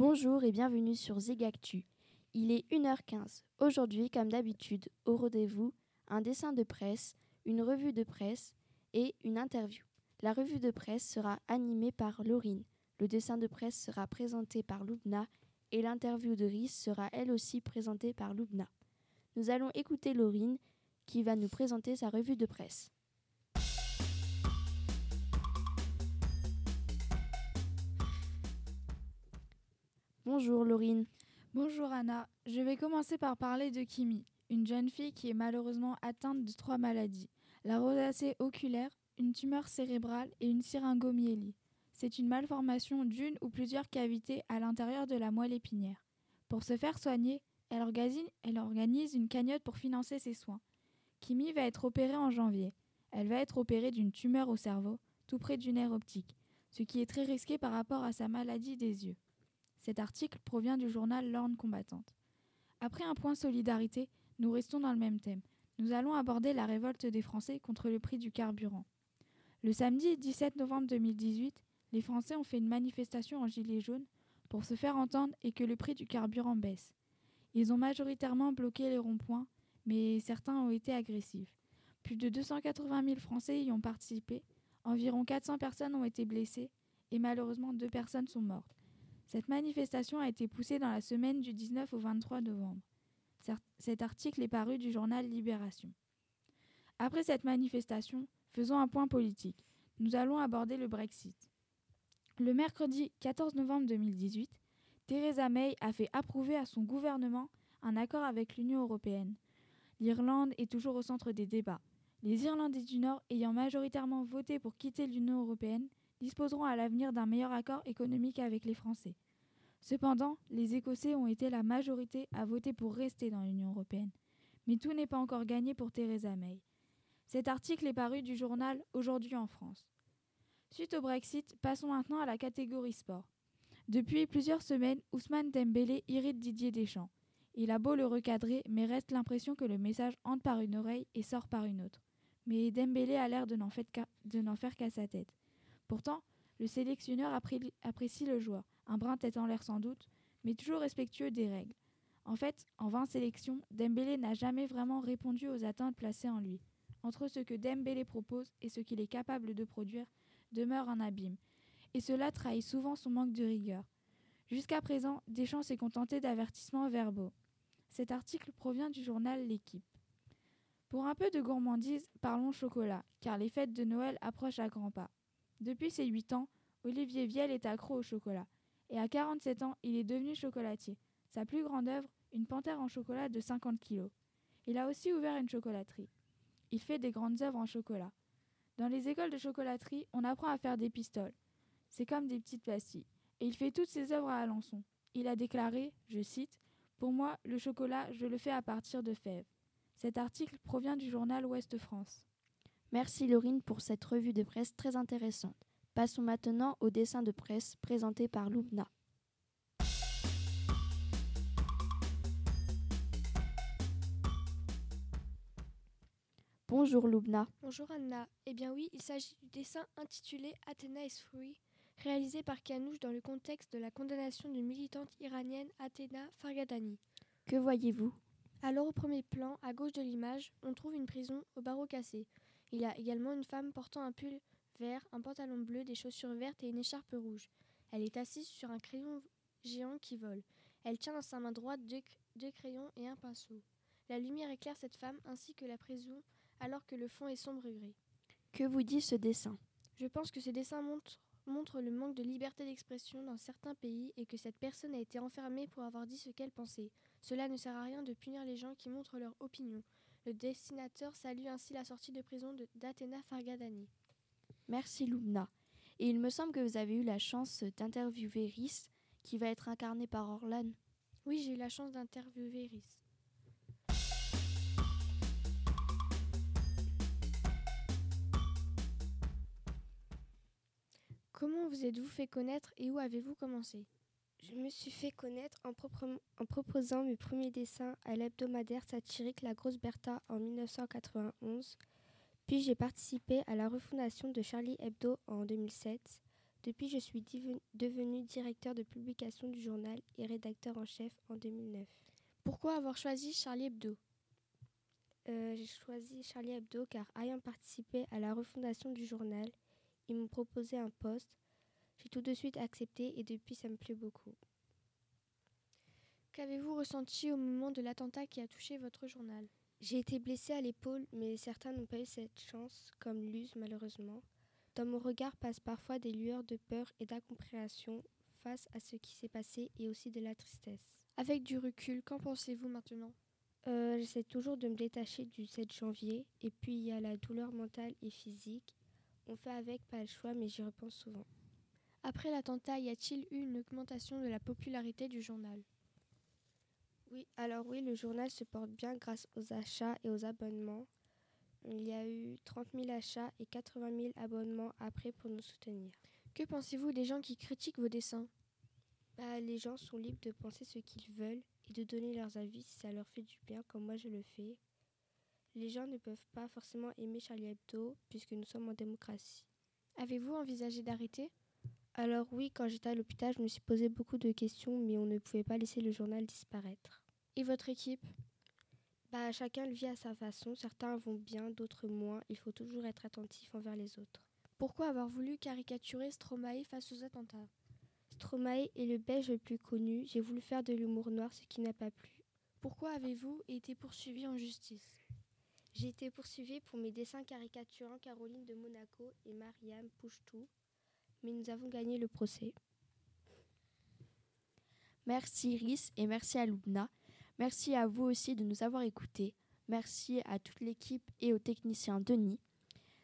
Bonjour et bienvenue sur Zigactu. Il est 1h15. Aujourd'hui, comme d'habitude, au rendez-vous, un dessin de presse, une revue de presse et une interview. La revue de presse sera animée par Laurine. Le dessin de presse sera présenté par Loubna et l'interview de Rhys sera elle aussi présentée par Loubna. Nous allons écouter Laurine qui va nous présenter sa revue de presse. Bonjour Laurine. Bonjour Anna. Je vais commencer par parler de Kimi, une jeune fille qui est malheureusement atteinte de trois maladies la rosacée oculaire, une tumeur cérébrale et une syringomyélie. C'est une malformation d'une ou plusieurs cavités à l'intérieur de la moelle épinière. Pour se faire soigner, elle organise, elle organise une cagnotte pour financer ses soins. Kimi va être opérée en janvier. Elle va être opérée d'une tumeur au cerveau, tout près du nerf optique, ce qui est très risqué par rapport à sa maladie des yeux. Cet article provient du journal L'Orne combattante. Après un point solidarité, nous restons dans le même thème. Nous allons aborder la révolte des Français contre le prix du carburant. Le samedi 17 novembre 2018, les Français ont fait une manifestation en gilet jaune pour se faire entendre et que le prix du carburant baisse. Ils ont majoritairement bloqué les ronds-points, mais certains ont été agressifs. Plus de 280 000 Français y ont participé, environ 400 personnes ont été blessées et malheureusement deux personnes sont mortes. Cette manifestation a été poussée dans la semaine du 19 au 23 novembre. Cet article est paru du journal Libération. Après cette manifestation, faisons un point politique. Nous allons aborder le Brexit. Le mercredi 14 novembre 2018, Theresa May a fait approuver à son gouvernement un accord avec l'Union européenne. L'Irlande est toujours au centre des débats. Les Irlandais du Nord, ayant majoritairement voté pour quitter l'Union européenne, disposeront à l'avenir d'un meilleur accord économique avec les Français. Cependant, les Écossais ont été la majorité à voter pour rester dans l'Union européenne. Mais tout n'est pas encore gagné pour Theresa May. Cet article est paru du journal Aujourd'hui en France. Suite au Brexit, passons maintenant à la catégorie sport. Depuis plusieurs semaines, Ousmane Dembélé irrite Didier Deschamps. Il a beau le recadrer, mais reste l'impression que le message entre par une oreille et sort par une autre. Mais Dembélé a l'air de n'en faire qu'à sa tête. Pourtant, le sélectionneur apprécie le joueur, un brin tête en l'air sans doute, mais toujours respectueux des règles. En fait, en 20 sélections, Dembélé n'a jamais vraiment répondu aux attentes placées en lui. Entre ce que Dembélé propose et ce qu'il est capable de produire, demeure un abîme, et cela trahit souvent son manque de rigueur. Jusqu'à présent, Deschamps s'est contenté d'avertissements verbaux. Cet article provient du journal L'équipe. Pour un peu de gourmandise, parlons chocolat, car les fêtes de Noël approchent à grands pas. Depuis ses 8 ans, Olivier Vielle est accro au chocolat, et à 47 ans, il est devenu chocolatier. Sa plus grande œuvre, une panthère en chocolat de 50 kilos. Il a aussi ouvert une chocolaterie. Il fait des grandes œuvres en chocolat. Dans les écoles de chocolaterie, on apprend à faire des pistoles. C'est comme des petites pastilles. Et il fait toutes ses œuvres à Alençon. Il a déclaré, je cite, Pour moi, le chocolat, je le fais à partir de fèves. Cet article provient du journal Ouest France. Merci Laurine pour cette revue de presse très intéressante. Passons maintenant au dessin de presse présenté par Loubna. Bonjour Loubna. Bonjour Anna. Eh bien oui, il s'agit du dessin intitulé Athena is Free, réalisé par Kanouche dans le contexte de la condamnation d'une militante iranienne Athena Fargadani. Que voyez-vous? Alors au premier plan, à gauche de l'image, on trouve une prison au barreau cassé. Il y a également une femme portant un pull vert, un pantalon bleu, des chaussures vertes et une écharpe rouge. Elle est assise sur un crayon géant qui vole. Elle tient dans sa main droite deux, deux crayons et un pinceau. La lumière éclaire cette femme ainsi que la prison alors que le fond est sombre et gris. Que vous dit ce dessin? Je pense que ce dessin montre, montre le manque de liberté d'expression dans certains pays et que cette personne a été enfermée pour avoir dit ce qu'elle pensait. Cela ne sert à rien de punir les gens qui montrent leur opinion. Le dessinateur salue ainsi la sortie de prison d'Athéna Fargadani. Merci Lumna. Et il me semble que vous avez eu la chance d'interviewer Rhys, qui va être incarné par Orlan. Oui, j'ai eu la chance d'interviewer Rhys. Comment vous êtes-vous fait connaître et où avez-vous commencé? Je me suis fait connaître en, en, proposant mes premiers dessins à l'hebdomadaire satirique La Grosse Bertha en 1991. Puis j'ai participé à la refondation de Charlie Hebdo en 2007. Depuis, je suis devenu directeur de publication du journal et rédacteur en chef en 2009. Pourquoi avoir choisi Charlie Hebdo? Euh, J'ai choisi Charlie Hebdo car ayant participé à la refondation du journal, ils m'ont proposé un poste. J'ai tout de suite accepté et depuis ça me plaît beaucoup. Qu'avez-vous ressenti au moment de l'attentat qui a touché votre journal? J'ai été blessée à l'épaule, mais certains n'ont pas eu cette chance, comme Luz malheureusement. Dans mon regard passent parfois des lueurs de peur et d'incompréhension face à ce qui s'est passé et aussi de la tristesse. Avec du recul, qu'en pensez-vous maintenant? Euh, J'essaie toujours de me détacher du 7 janvier et puis il y a la douleur mentale et physique. On fait avec, pas le choix, mais j'y repense souvent. Après l'attentat, y a-t-il eu une augmentation de la popularité du journal? Oui, alors oui, le journal se porte bien grâce aux achats et aux abonnements. Il y a eu 30 000 achats et 80 000 abonnements après pour nous soutenir. Que pensez-vous des gens qui critiquent vos dessins? Bah, Les gens sont libres de penser ce qu'ils veulent et de donner leurs avis si ça leur fait du bien comme moi je le fais. Les gens ne peuvent pas forcément aimer Charlie Hebdo puisque nous sommes en démocratie. Avez-vous envisagé d'arrêter? Alors oui, quand j'étais à l'hôpital, je me suis posé beaucoup de questions mais on ne pouvait pas laisser le journal disparaître. Et votre équipe? Bah, chacun le vit à sa façon. Certains vont bien, d'autres moins. Il faut toujours être attentif envers les autres. Pourquoi avoir voulu caricaturer Stromae face aux attentats? Stromae est le belge le plus connu. J'ai voulu faire de l'humour noir, ce qui n'a pas plu. Pourquoi avez-vous été poursuivi en justice? J'ai été poursuivi pour mes dessins caricaturant Caroline de Monaco et Mariam Pouchetou, mais nous avons gagné le procès. Merci Iris et merci à Lubna. Merci à vous aussi de nous avoir écoutés. Merci à toute l'équipe et au technicien Denis.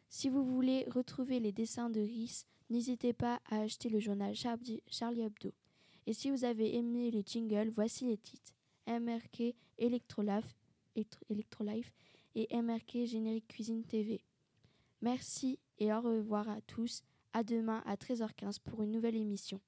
Si vous voulez retrouver les dessins de Rhys, n'hésitez pas à acheter le journal Charlie Hebdo. Et si vous avez aimé les jingles, voici les titres. MRK Electrolife et MRK Générique Cuisine TV. Merci et au revoir à tous. À demain à 13h15 pour une nouvelle émission.